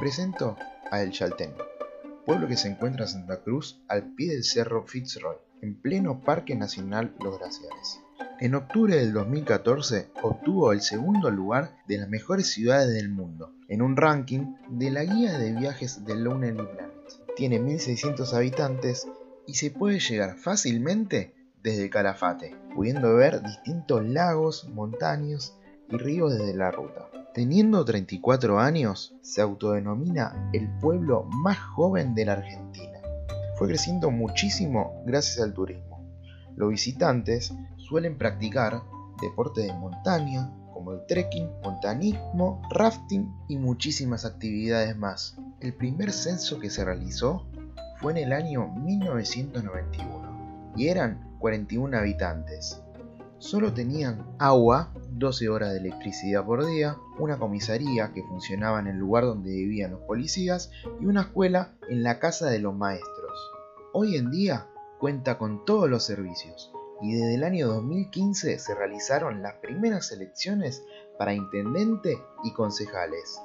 presento a El Chaltén, pueblo que se encuentra en Santa Cruz al pie del cerro Fitzroy, en pleno Parque Nacional Los Glaciares. En octubre del 2014 obtuvo el segundo lugar de las mejores ciudades del mundo en un ranking de la guía de viajes de Lonely Planet. Tiene 1600 habitantes y se puede llegar fácilmente desde Calafate, pudiendo ver distintos lagos, montañas y ríos desde la ruta. Teniendo 34 años, se autodenomina el pueblo más joven de la Argentina. Fue creciendo muchísimo gracias al turismo. Los visitantes suelen practicar deportes de montaña, como el trekking, montanismo, rafting y muchísimas actividades más. El primer censo que se realizó fue en el año 1991 y eran 41 habitantes. Solo tenían agua, 12 horas de electricidad por día, una comisaría que funcionaba en el lugar donde vivían los policías y una escuela en la casa de los maestros. Hoy en día cuenta con todos los servicios y desde el año 2015 se realizaron las primeras elecciones para intendente y concejales.